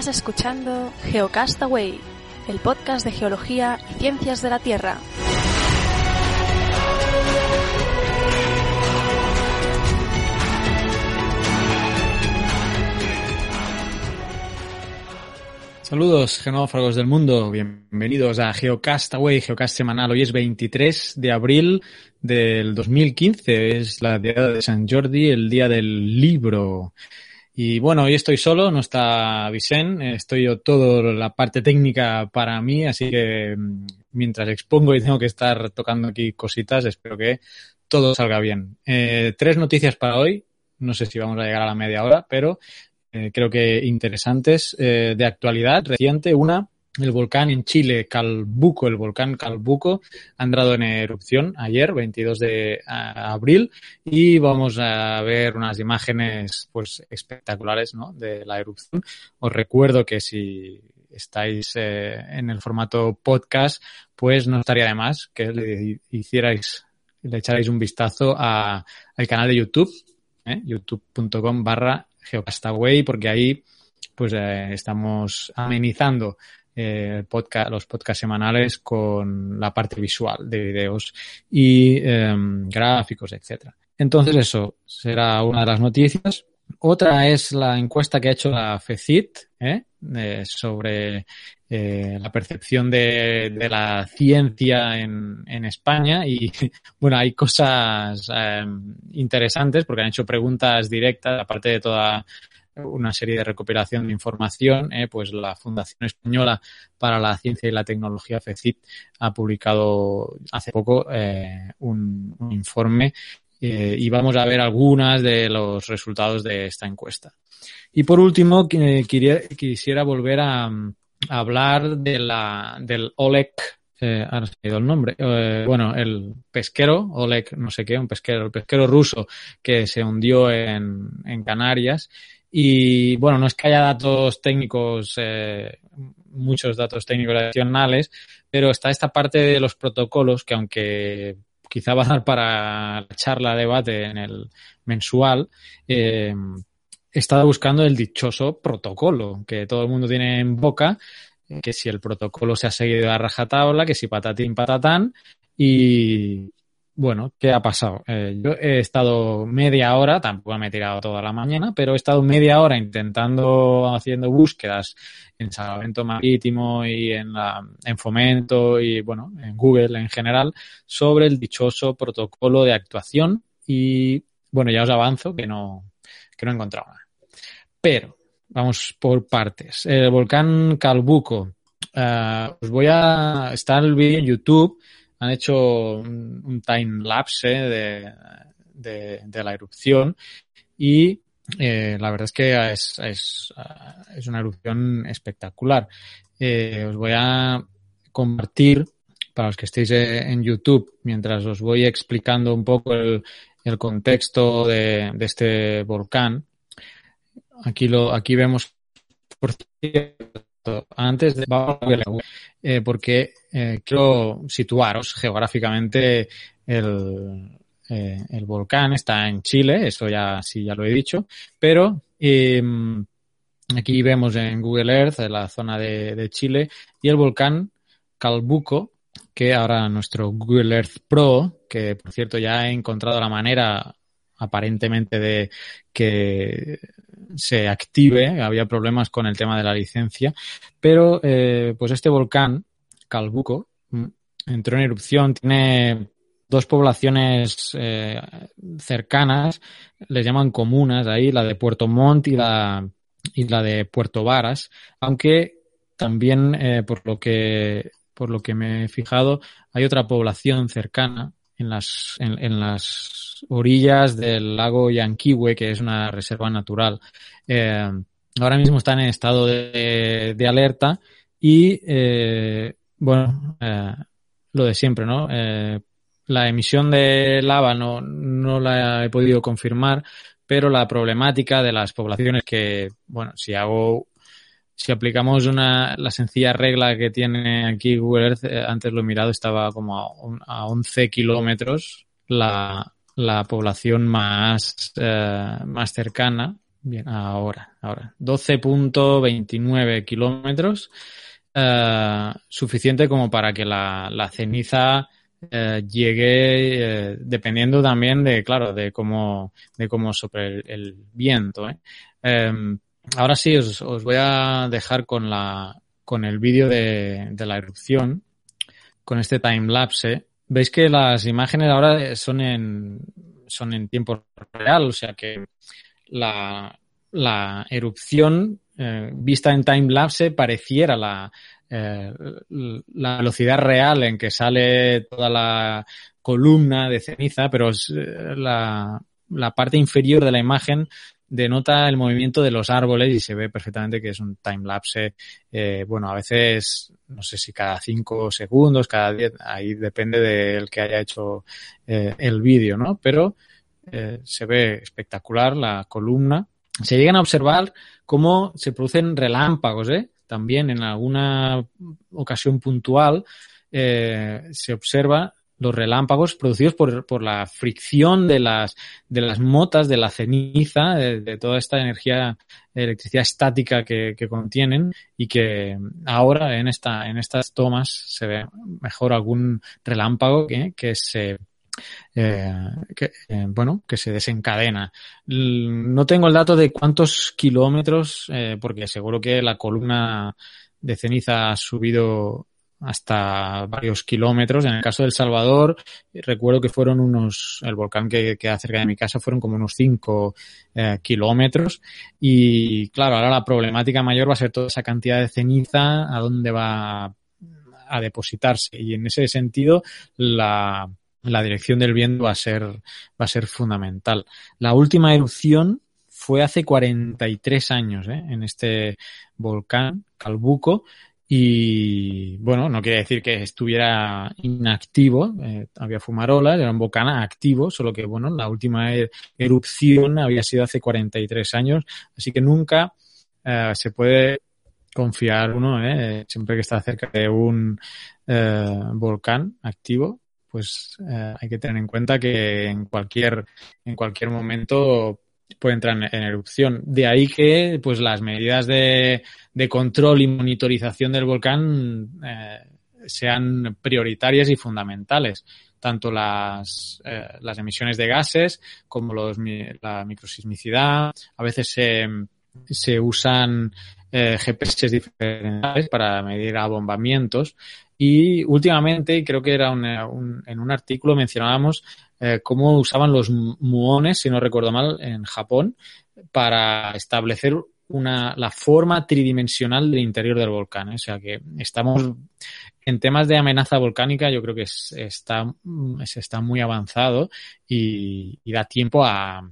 Estás escuchando Geocastaway, el podcast de geología y ciencias de la Tierra. Saludos, genófagos del mundo. Bienvenidos a Geocastaway, Geocast semanal. Hoy es 23 de abril del 2015. Es la día de San Jordi, el día del libro. Y bueno, hoy estoy solo, no está Vicente, estoy yo todo la parte técnica para mí, así que mm, mientras expongo y tengo que estar tocando aquí cositas, espero que todo salga bien. Eh, tres noticias para hoy. No sé si vamos a llegar a la media hora, pero eh, creo que interesantes eh, de actualidad reciente. Una, el volcán en Chile, Calbuco, el volcán Calbuco, ha entrado en erupción ayer, 22 de abril, y vamos a ver unas imágenes pues espectaculares ¿no? de la erupción. Os recuerdo que si estáis eh, en el formato podcast, pues no estaría de más que le hicierais, le echarais un vistazo a, al canal de YouTube, ¿eh? youtube.com barra Geocastaway, porque ahí pues eh, estamos amenizando eh, podcast, los podcasts semanales con la parte visual de videos y em, gráficos, etcétera. Entonces eso será una de las noticias. Otra es la encuesta que ha hecho la FECIT ¿eh? sobre eh, la percepción de, la ciencia en, en, España y bueno, hay cosas em, interesantes porque han hecho preguntas directas, aparte de toda una serie de recopilación de información, eh, pues la Fundación Española para la Ciencia y la Tecnología, FECIT, ha publicado hace poco eh, un, informe eh, y vamos a ver algunas de los resultados de esta encuesta. Y por último, quisiera, volver a, hablar de la, del OLEC eh, ahora se ha ido el nombre, bueno, el pesquero, Oleg, no sé qué, un pesquero, el pesquero ruso que se hundió en Canarias y bueno, no es que haya datos técnicos, eh, muchos datos técnicos adicionales, pero está esta parte de los protocolos que aunque quizá va a dar para charla, debate en el mensual, eh, he estado buscando el dichoso protocolo que todo el mundo tiene en boca, que si el protocolo se ha seguido a rajatabla, que si patatín patatán, y, bueno, ¿qué ha pasado? Eh, yo he estado media hora, tampoco me he tirado toda la mañana, pero he estado media hora intentando, haciendo búsquedas en Salvamento Marítimo y en, la, en Fomento y, bueno, en Google en general, sobre el dichoso protocolo de actuación y, bueno, ya os avanzo que no, que no he encontrado nada. Pero, vamos por partes. El volcán Calbuco. Uh, os voy a... estar el vídeo en YouTube han hecho un, time lapse de, de, de, la erupción y eh, la verdad es que es, es, es una erupción espectacular. Eh, os voy a compartir, para los que estéis en YouTube, mientras os voy explicando un poco el, el contexto de, de, este volcán. Aquí lo, aquí vemos, por cierto, antes de, eh, porque eh, quiero situaros geográficamente el, eh, el, volcán. Está en Chile, eso ya sí ya lo he dicho, pero eh, aquí vemos en Google Earth la zona de, de, Chile y el volcán Calbuco, que ahora nuestro Google Earth Pro, que por cierto ya he encontrado la manera aparentemente de que se active, había problemas con el tema de la licencia, pero eh, pues este volcán Calbuco mm, entró en erupción, tiene dos poblaciones eh, cercanas, les llaman comunas ahí, la de Puerto Montt y la, y la de Puerto Varas, aunque también eh, por lo que por lo que me he fijado hay otra población cercana en las en, las orillas del lago Yanquihue, que es una reserva natural. Eh, ahora mismo están en estado de, de alerta y eh, bueno, eh, lo de siempre, ¿no? Eh, la emisión de lava no, no la he podido confirmar, pero la problemática de las poblaciones que, bueno, si hago, si aplicamos una, la sencilla regla que tiene aquí Google Earth, eh, antes lo he mirado, estaba como a, a 11 kilómetros la, la población más, eh, más cercana Bien, ahora, ahora. 12.29 kilómetros. Eh, suficiente como para que la, la ceniza llegue, dependiendo también de, claro, de cómo, de cómo sopre el, viento. ¿eh? Ahora sí, os, voy a dejar con la, con el vídeo de, la erupción, con este time lapse. Veis que las imágenes ahora son en, son en tiempo real, o sea que la, erupción eh, vista en time lapse pareciera la, eh, la velocidad real en que sale toda la columna de ceniza, pero eh, la parte inferior de la imagen denota el movimiento de los árboles y se ve perfectamente que es un time lapse. Eh, bueno, a veces, no sé si cada cinco segundos, cada diez, ahí depende del que haya hecho eh, el vídeo, ¿no? Pero eh, se ve espectacular la columna. Se llegan a observar cómo se producen relámpagos, ¿eh? También en alguna ocasión puntual eh, se observa los relámpagos producidos por, por, la fricción de las, de las motas, de la ceniza, de, toda esta energía, electricidad estática que, que, contienen y que ahora en, esta, en estas tomas se ve mejor algún relámpago que, que se eh, que, eh, bueno, que se desencadena. No tengo el dato de cuántos kilómetros, eh, porque seguro que la columna de ceniza ha subido hasta varios kilómetros. En el caso del Salvador, recuerdo que fueron unos, el volcán que queda cerca de mi casa fueron como unos 5 eh, kilómetros. Y claro, ahora la problemática mayor va a ser toda esa cantidad de ceniza, a dónde va a depositarse. Y en ese sentido, la, la dirección del viento va a ser, va a ser fundamental. La última erupción fue hace 43 años ¿eh? en este volcán, Calbuco, y bueno, no quiere decir que estuviera inactivo, eh, había fumarolas, era un volcán activo, solo que bueno, la última er erupción había sido hace 43 años, así que nunca eh, se puede confiar uno, ¿eh? siempre que está cerca de un eh, volcán activo, pues hay que tener en cuenta que en cualquier, en cualquier momento puede entrar en, erupción. De ahí que pues las medidas de, de control y monitorización del volcán eh, sean prioritarias y fundamentales. Tanto las, eh, las emisiones de gases como los, la microsismicidad. A veces se, se usan eh, GPS diferentes para medir abombamientos y últimamente, creo que era una, un, en un artículo mencionábamos eh, cómo usaban los muones, si no recuerdo mal, en Japón, para establecer una, la forma tridimensional del interior del volcán. ¿eh? O sea que estamos en temas de amenaza volcánica, yo creo que es, está, se está muy avanzado y, y da tiempo a,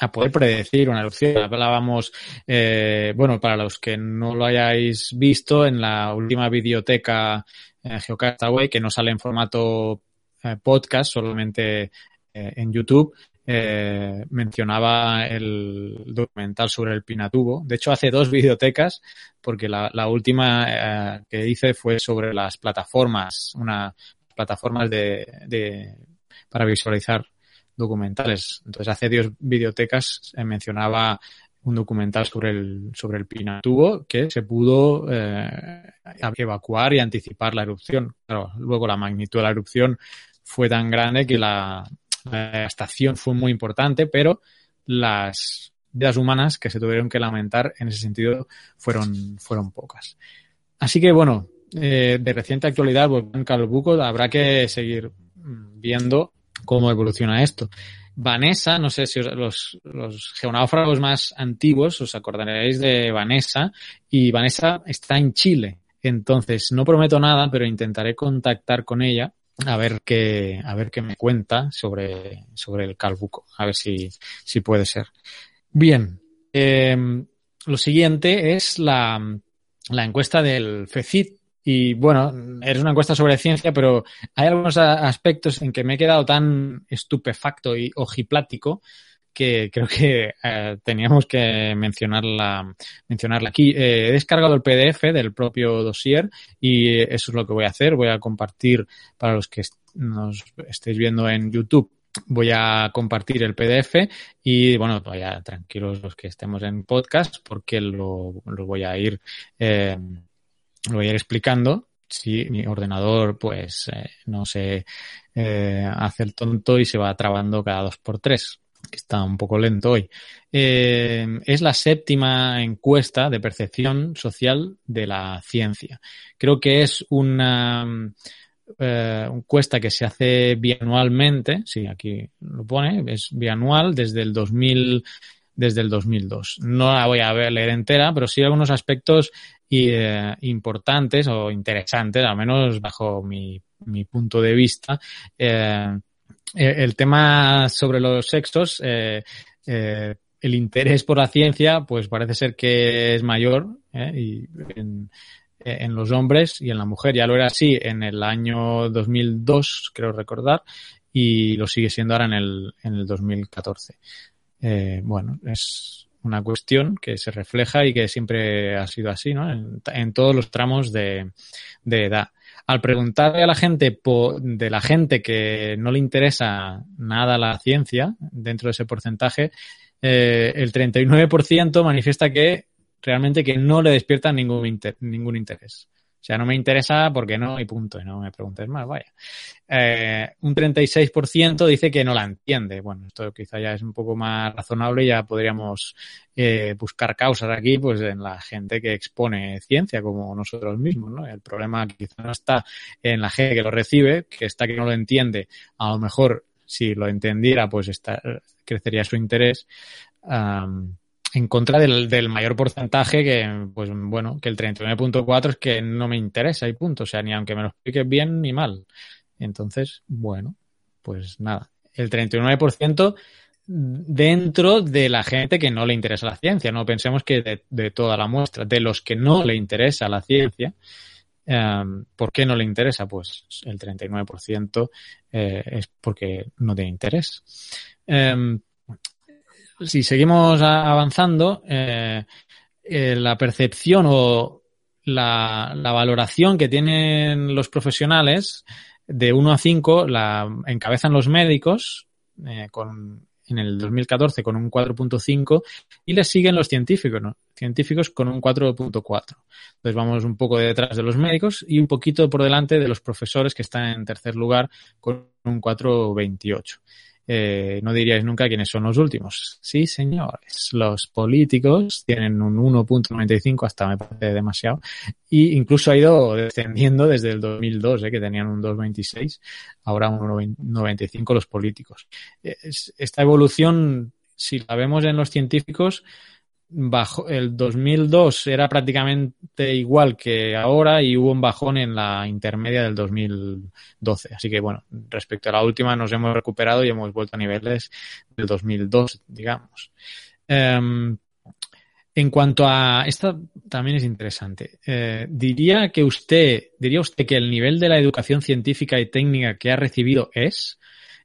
a poder predecir una erupción. Hablábamos, eh, bueno, para los que no lo hayáis visto, en la última videoteca eh, Geocastaway, que no sale en formato eh, podcast, solamente eh, en YouTube, eh, mencionaba el documental sobre el Pinatubo. De hecho, hace dos videotecas, porque la, última eh, que hice fue sobre las plataformas, una plataformas de, de para visualizar documentales. Entonces, hace dos videotecas mencionaba un documental sobre el, sobre el Pinatubo que se pudo eh, evacuar y anticipar la erupción. Claro, luego la magnitud de la erupción fue tan grande que la, la estación fue muy importante, pero las vidas humanas que se tuvieron que lamentar en ese sentido fueron, fueron pocas. Así que bueno, eh, de reciente actualidad, Volcán Calbuco habrá que seguir viendo cómo evoluciona esto. Vanessa, no sé si os, los, los geonáufragos más antiguos os acordaréis de Vanessa y Vanessa está en Chile. Entonces, no prometo nada, pero intentaré contactar con ella a ver qué, a ver qué me cuenta sobre, sobre el calbuco, a ver si, si puede ser. Bien, eh, lo siguiente es la, la encuesta del FECIT, y bueno, es una encuesta sobre ciencia, pero hay algunos aspectos en que me he quedado tan estupefacto y ojiplático que creo que eh, teníamos que mencionarla, mencionarla aquí. Eh, he descargado el PDF del propio dossier y eso es lo que voy a hacer. Voy a compartir para los que nos estéis viendo en YouTube voy a compartir el PDF y bueno, vaya tranquilos los que estemos en podcast porque lo, lo voy a ir eh, lo voy a ir explicando si mi ordenador pues eh, no se eh, hace el tonto y se va trabando cada dos por tres que está un poco lento hoy. Eh, es la séptima encuesta de percepción social de la ciencia. Creo que es una encuesta que se hace bianualmente, sí, aquí lo pone, es bianual desde el 2000, desde el 2002. No la voy a leer entera, pero sí algunos aspectos eh, importantes o interesantes, al menos bajo mi, mi punto de vista. Eh, el tema sobre los sexos, eh, eh, el interés por la ciencia, pues parece ser que es mayor ¿eh? y en, en, los hombres y en la mujer. Ya lo era así en el año 2002, creo recordar, y lo sigue siendo ahora en el, en el 2014. Eh, bueno, es una cuestión que se refleja y que siempre ha sido así, ¿no? En, todos los tramos de, edad al preguntarle a la gente de la gente que no le interesa nada la ciencia, dentro de ese porcentaje, eh, el 39% manifiesta que realmente que no le despierta ningún interés. O sea, no me interesa porque no y punto. Y no me preguntes más, vaya. Eh, un 36% dice que no la entiende. Bueno, esto quizá ya es un poco más razonable ya podríamos eh, buscar causas aquí, pues en la gente que expone ciencia, como nosotros mismos, ¿no? El problema quizá no está en la gente que lo recibe, que está que no lo entiende. A lo mejor, si lo entendiera, pues está, crecería su interés. En contra del, del, mayor porcentaje que, pues bueno, que el 39.4 es que no me interesa y punto. O sea, ni aunque me lo expliques bien ni mal. Entonces, bueno, pues nada. El 39% dentro de la gente que no le interesa la ciencia. No pensemos que de, toda la muestra, de los que no le interesa la ciencia, um, ¿por qué no le interesa? Pues el 39% eh, es porque no tiene interés. Um, si seguimos avanzando, eh, eh, la percepción o la, la, valoración que tienen los profesionales de 1 a 5 la encabezan los médicos eh, con, en el 2014 con un 4.5 y les siguen los científicos, ¿no? científicos con un 4.4. Entonces vamos un poco detrás de los médicos y un poquito por delante de los profesores que están en tercer lugar con un 4.28 eh, no diríais nunca quiénes son los últimos. Sí, señores, los políticos tienen un 1.95, hasta me parece demasiado, y incluso ha ido descendiendo desde el 2002, eh, que tenían un 2.26, ahora un 1.95 los políticos. Esta evolución, si la vemos en los científicos, bajo el 2002 era prácticamente igual que ahora y hubo un bajón en la intermedia del 2012. Así que bueno, respecto a la última nos hemos recuperado y hemos vuelto a niveles del 2002, digamos. Um, en cuanto a esta también es interesante. Eh, diría que usted diría usted que el nivel de la educación científica y técnica que ha recibido es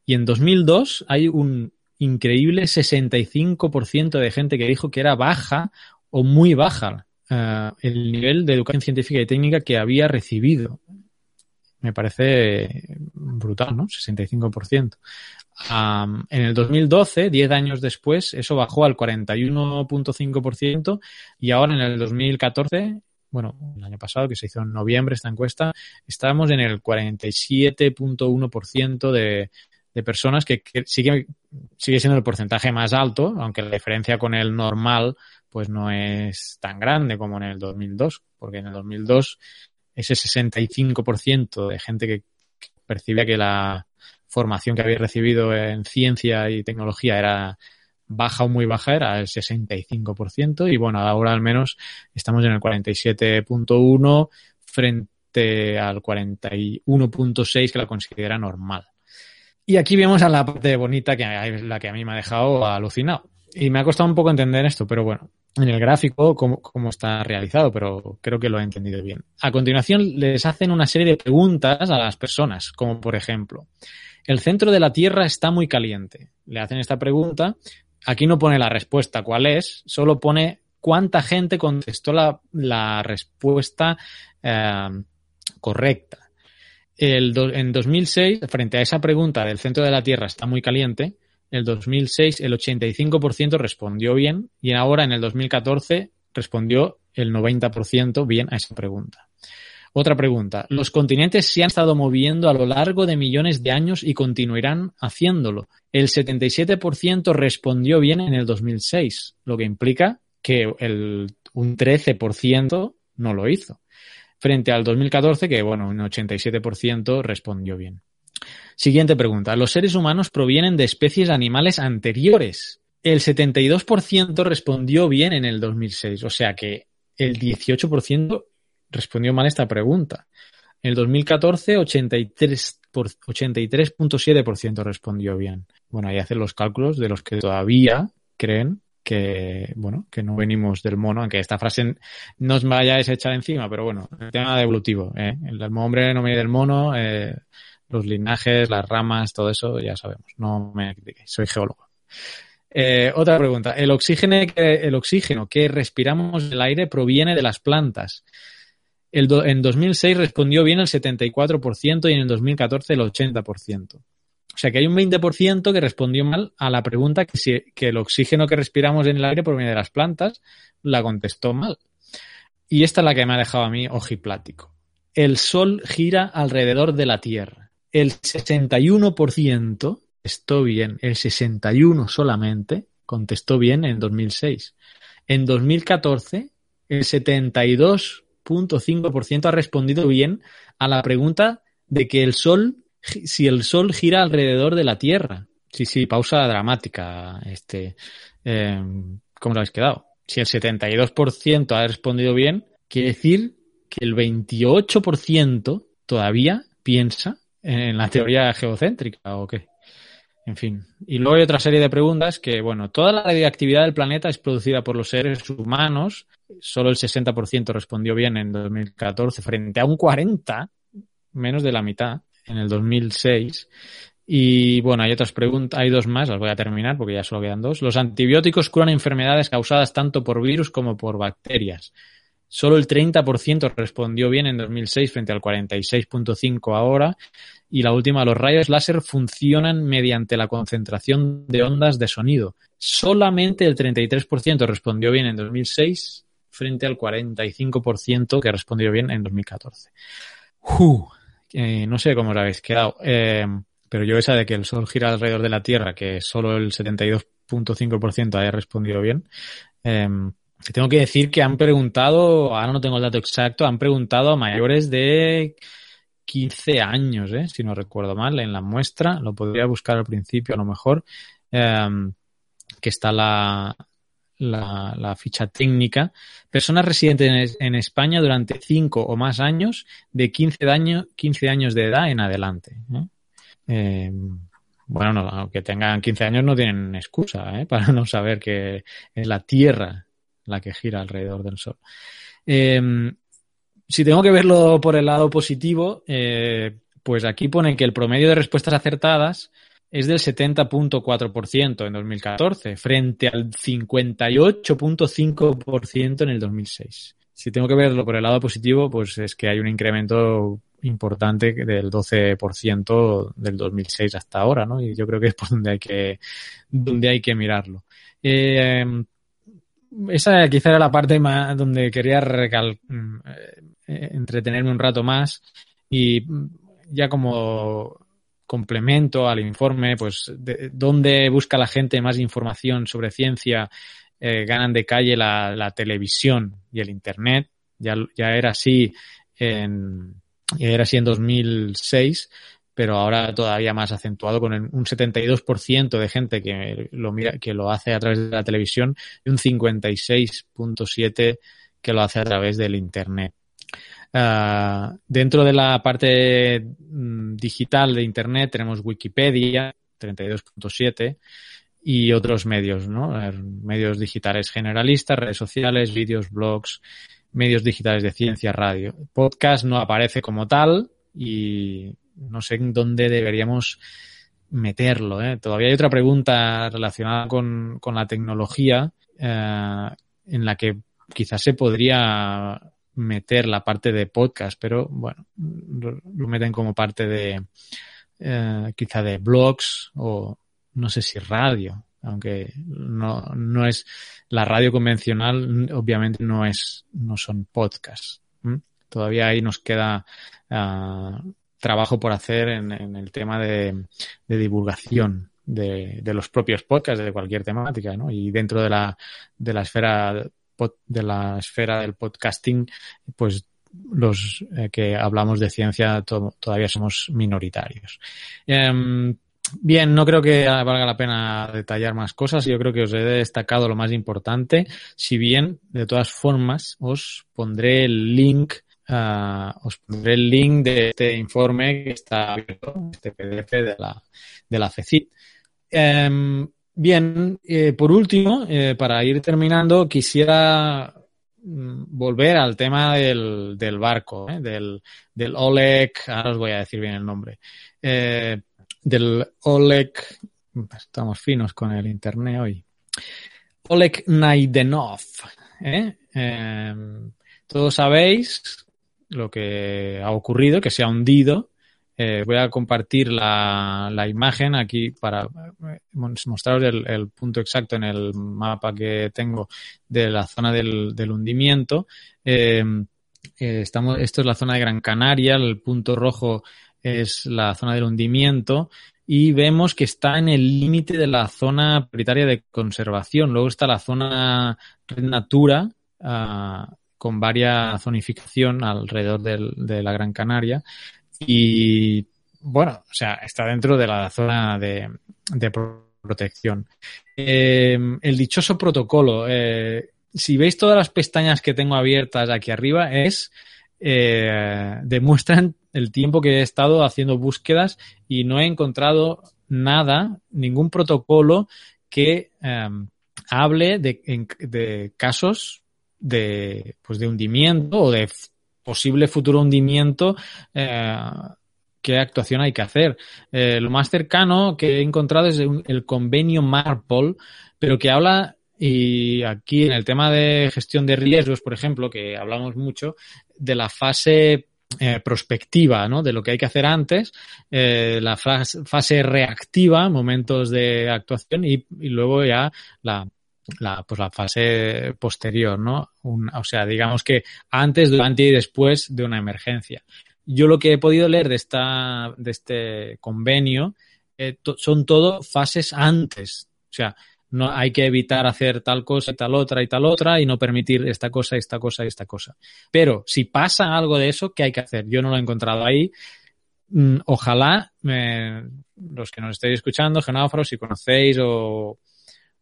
y en 2002 hay un increíble 65% de gente que dijo que era baja o muy baja uh, el nivel de educación científica y técnica que había recibido. Me parece brutal, ¿no? 65%. Um, en el 2012, 10 años después, eso bajó al 41.5% y ahora en el 2014 bueno, el año pasado, que se hizo en noviembre esta encuesta, estábamos en el 47.1% de, de personas que, sigue, sigue siendo el porcentaje más alto, aunque la diferencia con el normal pues no es tan grande como en el 2002, porque en el 2002 ese 65% de gente que, que percibía que la formación que había recibido en ciencia y tecnología era baja o muy baja era el 65% y bueno, ahora al menos estamos en el 47.1 frente al 41.6 que la considera normal. Y aquí vemos a la parte bonita que la que a mí me ha dejado alucinado. Y me ha costado un poco entender esto, pero bueno, en el gráfico cómo, cómo, está realizado, pero creo que lo he entendido bien. A continuación les hacen una serie de preguntas a las personas, como por ejemplo, el centro de la Tierra está muy caliente. Le hacen esta pregunta, aquí no pone la respuesta cuál es, solo pone cuánta gente contestó la, la respuesta eh, correcta. El en 2006, frente a esa pregunta del centro de la Tierra está muy caliente, en el 2006 el 85% respondió bien y ahora en el 2014 respondió el 90% bien a esa pregunta. Otra pregunta. Los continentes se han estado moviendo a lo largo de millones de años y continuarán haciéndolo. El 77% respondió bien en el 2006, lo que implica que el, un 13% no lo hizo. Frente al 2014, que bueno, un 87% respondió bien. Siguiente pregunta. Los seres humanos provienen de especies animales anteriores. El 72% respondió bien en el 2006, o sea que el 18% respondió mal esta pregunta. En el 2014, 83.7% respondió bien. Bueno, ahí hacen los cálculos de los que todavía creen que, bueno, que no venimos del mono, aunque esta frase no os vayáis a echar encima, pero bueno, el tema de evolutivo, ¿eh? el hombre no viene del mono, eh, los linajes, las ramas, todo eso, ya sabemos, no me critiquéis, soy geólogo. Eh, otra pregunta. El oxígeno, que, el oxígeno que respiramos del aire proviene de las plantas. El en 2006 respondió bien el 74% y en el 2014 el 80%. O sea que hay un 20% que respondió mal a la pregunta que si que el oxígeno que respiramos en el aire proviene de las plantas, la contestó mal. Y esta es la que me ha dejado a mí ojiplático. El Sol gira alrededor de la Tierra. El 61% contestó bien, el 61 solamente contestó bien en 2006. En 2014, el 72.5% ha respondido bien a la pregunta de que el Sol, si el Sol gira alrededor de la Tierra. Sí, sí, pausa dramática. Este, eh, ¿Cómo lo habéis quedado? Si el 72% ha respondido bien, quiere decir que el 28% todavía piensa en la teoría geocéntrica o qué. En fin. Y luego hay otra serie de preguntas que, bueno, toda la radioactividad del planeta es producida por los seres humanos. Solo el 60% respondió bien en 2014 frente a un 40, menos de la mitad, en el 2006. Y bueno, hay otras preguntas, hay dos más, las voy a terminar porque ya solo quedan dos. Los antibióticos curan enfermedades causadas tanto por virus como por bacterias. Solo el 30% respondió bien en 2006 frente al 46.5 ahora. Y la última, los rayos láser funcionan mediante la concentración de ondas de sonido. Solamente el 33% respondió bien en 2006 frente al 45% que respondió bien en 2014. No sé cómo os habéis quedado, eh, pero yo esa de que el Sol gira alrededor de la Tierra, que solo el 72.5% haya respondido bien, eh, tengo que decir que han preguntado, ahora no tengo el dato exacto, han preguntado a mayores de 15 años, ¿eh? si no recuerdo mal, en la muestra, lo podría buscar al principio a lo mejor, que está la, la, ficha técnica. Personas residentes en, España durante 5 o más años, de 15, años 15 años de edad en adelante. ¿eh? Bueno, no, aunque tengan 15 años no tienen excusa ¿eh? para no saber que es la Tierra la que gira alrededor del Sol. Em, si tengo que verlo por el lado positivo, eh, pues aquí pone que el promedio de respuestas acertadas es del 70.4% en 2014, frente al 58.5% en el 2006. Si tengo que verlo por el lado positivo, pues es que hay un incremento importante del 12% del 2006 hasta ahora, ¿no? Y yo creo que es por donde hay que, donde hay que mirarlo. Eh, esa quizá era la parte más donde quería eh, entretenerme un rato más y ya como complemento al informe, pues de, dónde busca la gente más información sobre ciencia, eh, ganan de calle la, televisión y el internet. Ya, ya era así en, ya era así en 2006 pero ahora todavía más acentuado con un 72% de gente que lo mira, que lo hace a través de la televisión y un 56.7% que lo hace a través del internet. Uh, dentro de la parte mm, digital de internet tenemos Wikipedia, 32.7 y otros medios, ¿no? Medios digitales generalistas, redes sociales, vídeos, blogs, medios digitales de ciencia, radio. Podcast no aparece como tal y no sé en dónde deberíamos meterlo. ¿eh? Todavía hay otra pregunta relacionada con, con la tecnología eh, en la que quizás se podría meter la parte de podcast, pero bueno, lo, meten como parte de eh, quizá de blogs o no sé si radio, aunque no, no es la radio convencional, obviamente no es, no son podcasts. Todavía ahí nos queda uh, trabajo por hacer en, en el tema de, de divulgación de, de, los propios podcasts de cualquier temática, ¿no? Y dentro de la, de la esfera de la esfera del podcasting, pues los eh, que hablamos de ciencia to todavía somos minoritarios. Eh, bien, no creo que valga la pena detallar más cosas. Yo creo que os he destacado lo más importante. Si bien, de todas formas, os pondré el link Uh, os pondré el link de este informe que está abierto, este PDF de la, de la Bien, eh, por último, eh, para ir terminando, quisiera mm, volver al tema del, barco, ¿eh? del, Oleg, ahora os voy a decir bien el nombre, del Oleg, estamos finos con el internet hoy, Oleg Naidenov. todos sabéis lo que ha ocurrido, que se ha hundido eh, voy a compartir la, imagen aquí para eh, mostraros el, punto exacto en el mapa que tengo de la zona del, hundimiento. Eh, estamos, esto es la zona de Gran Canaria, el punto rojo es la zona del hundimiento y vemos que está en el límite de la zona prioritaria de conservación. Luego está la zona Red Natura, uh, con varia zonificación alrededor de la Gran Canaria. Y bueno, o sea, está dentro de la zona de, de protección. Eh, el dichoso protocolo, eh, si veis todas las pestañas que tengo abiertas aquí arriba, es eh, demuestran el tiempo que he estado haciendo búsquedas y no he encontrado nada, ningún protocolo que eh, hable de, de, casos de, pues de hundimiento o de posible futuro hundimiento, eh, qué actuación hay que hacer. Eh, lo más cercano que he encontrado es el convenio Marpol, pero que habla, y aquí en el tema de gestión de riesgos, por ejemplo, que hablamos mucho, de la fase eh, prospectiva, ¿no? De lo que hay que hacer antes, eh, la fase, reactiva, momentos de actuación y, y luego ya la la, pues la fase posterior, ¿no? O sea, digamos que antes, durante y después de una emergencia. Yo lo que he podido leer de, esta, de este convenio eh, son todo fases antes. O sea, no hay que evitar hacer tal cosa y tal otra y tal otra y no permitir esta cosa, esta cosa y esta cosa. Pero si pasa algo de eso, ¿qué hay que hacer? Yo no lo he encontrado ahí. Mm, ojalá me, los que nos estéis escuchando, genáforos, si conocéis o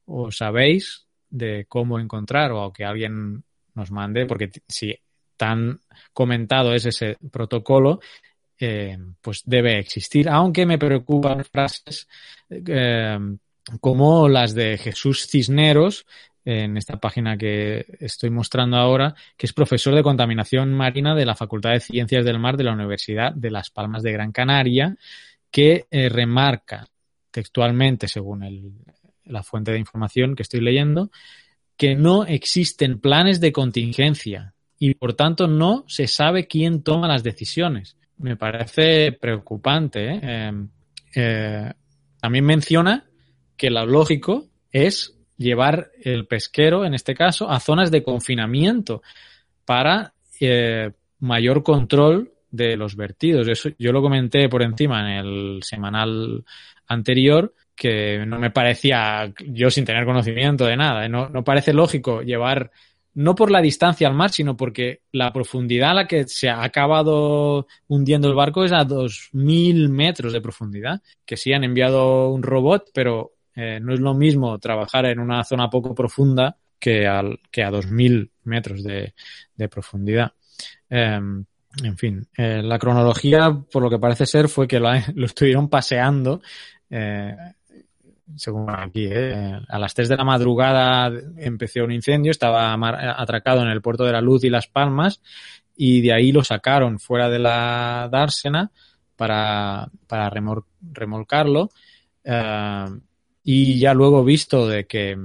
o sabéis de cómo encontrar o que alguien nos mande, porque si tan comentado es ese protocolo, eh, pues debe existir, aunque me preocupan frases eh, como las de Jesús Cisneros, en esta página que estoy mostrando ahora, que es profesor de contaminación marina de la Facultad de Ciencias del Mar de la Universidad de Las Palmas de Gran Canaria, que eh, remarca textualmente, según el, la fuente de información que estoy leyendo, que no existen planes de contingencia y por tanto no se sabe quién toma las decisiones. Me parece preocupante. ¿eh? Eh, eh, también menciona que lo lógico es llevar el pesquero, en este caso, a zonas de confinamiento para eh, mayor control de los vertidos. Eso yo lo comenté por encima en el semanal anterior que no me parecía, yo sin tener conocimiento de nada, no, no parece lógico llevar, no por la distancia al mar, sino porque la profundidad a la que se ha acabado hundiendo el barco es a 2.000 metros de profundidad, que sí han enviado un robot, pero eh, no es lo mismo trabajar en una zona poco profunda que, al, que a 2.000 metros de, profundidad. Eh, en fin, eh, la cronología, por lo que parece ser, fue que lo, lo estuvieron paseando eh, según aquí, ¿eh? a las 3 de la madrugada empezó un incendio, estaba atracado en el puerto de la Luz y Las Palmas y de ahí lo sacaron fuera de la dársena para, para remol remolcarlo uh, y ya luego visto de que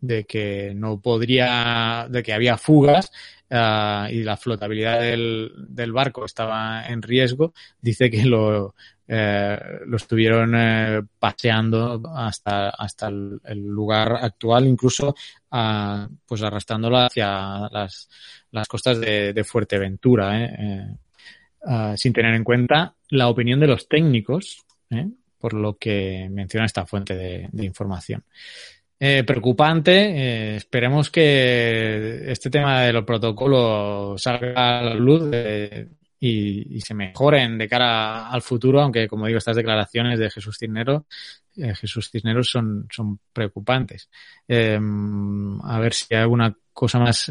de que no podría, de que había fugas uh, y la flotabilidad del, barco estaba en riesgo, dice que lo, eh, lo estuvieron eh, paseando hasta, hasta el, lugar actual, incluso uh, pues arrastrándolo hacia las, las costas de, de Fuerteventura, ¿eh? uh, sin tener en cuenta la opinión de los técnicos, por lo que menciona esta fuente de, información. Preocupante. Esperemos que este tema de los protocolos salga a la luz eh, y, y, se mejoren de cara al futuro, aunque como digo, estas declaraciones de Jesús Cisneros, eh, Jesús Cisneros son, son preocupantes. a ver si hay alguna cosa más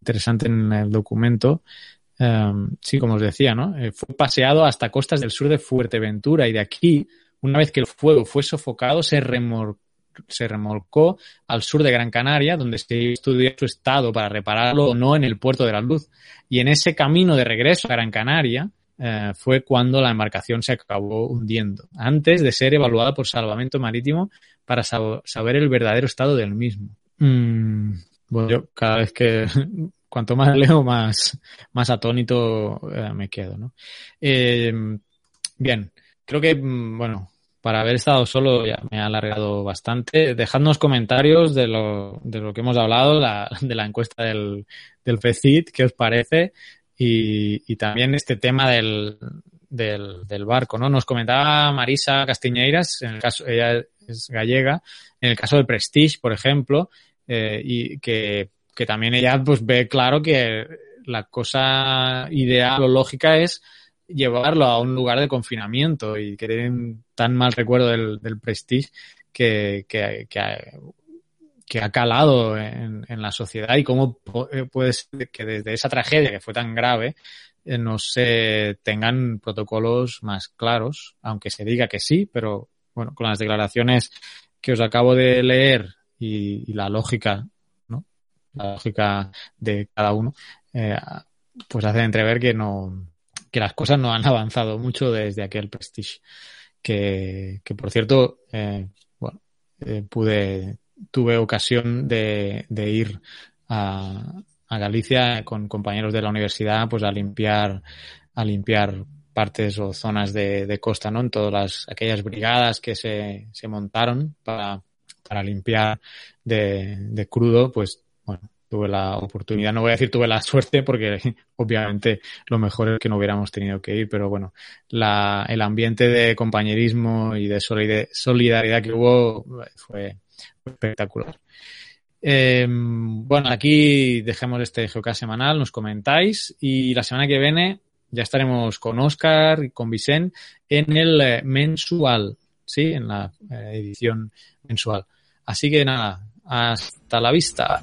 interesante en el documento. sí, como os decía, ¿no? fue paseado hasta costas del sur de Fuerteventura y de aquí, una vez que el fuego fue sofocado, se remorcó se remolcó al sur de Gran Canaria, donde se estudió su estado para repararlo o no en el puerto de la Luz. Y en ese camino de regreso a Gran Canaria eh, fue cuando la embarcación se acabó hundiendo, antes de ser evaluada por salvamento marítimo para sab saber el verdadero estado del mismo. Mm, bueno, yo cada vez que cuanto más leo, más, más atónito eh, me quedo, ¿no? Eh, bien, creo que, mm, bueno, para haber estado solo ya me ha alargado bastante. Dejadnos comentarios de lo, de lo que hemos hablado, la, de la encuesta del, del FECIT, qué os parece, y, y también este tema del, del, del, barco, ¿no? Nos comentaba Marisa Castiñeiras, en el caso, ella es gallega, en el caso del Prestige, por ejemplo, eh, y que, que también ella pues ve claro que la cosa ideal o lógica es llevarlo a un lugar de confinamiento y que tienen tan mal recuerdo del, del Prestige que, ha, calado en, la sociedad y cómo eh, puede ser que desde esa tragedia que fue tan grave eh, no se tengan protocolos más claros, aunque se diga que sí, pero bueno, con las declaraciones que os acabo de leer y, la lógica, ¿no? La lógica de cada uno, eh, pues hace entrever que no, que las cosas no han avanzado mucho desde aquel Prestige. Que, que por cierto, eh, bueno, eh, pude, tuve ocasión de, de ir a, a, Galicia con compañeros de la universidad, pues a limpiar, a limpiar partes o zonas de, de costa, ¿no? En todas las, aquellas brigadas que se, se montaron para, para limpiar de, de crudo, pues, tuve la oportunidad, no voy a decir tuve la suerte porque obviamente lo mejor es que no hubiéramos tenido que ir, pero bueno, la, el ambiente de compañerismo y de solidaridad que hubo fue, espectacular. Eh, bueno, aquí dejemos este GeoCast semanal, nos comentáis y la semana que viene ya estaremos con Oscar y con Vicente en el eh, mensual, sí, en la eh, edición mensual. Así que nada, hasta la vista.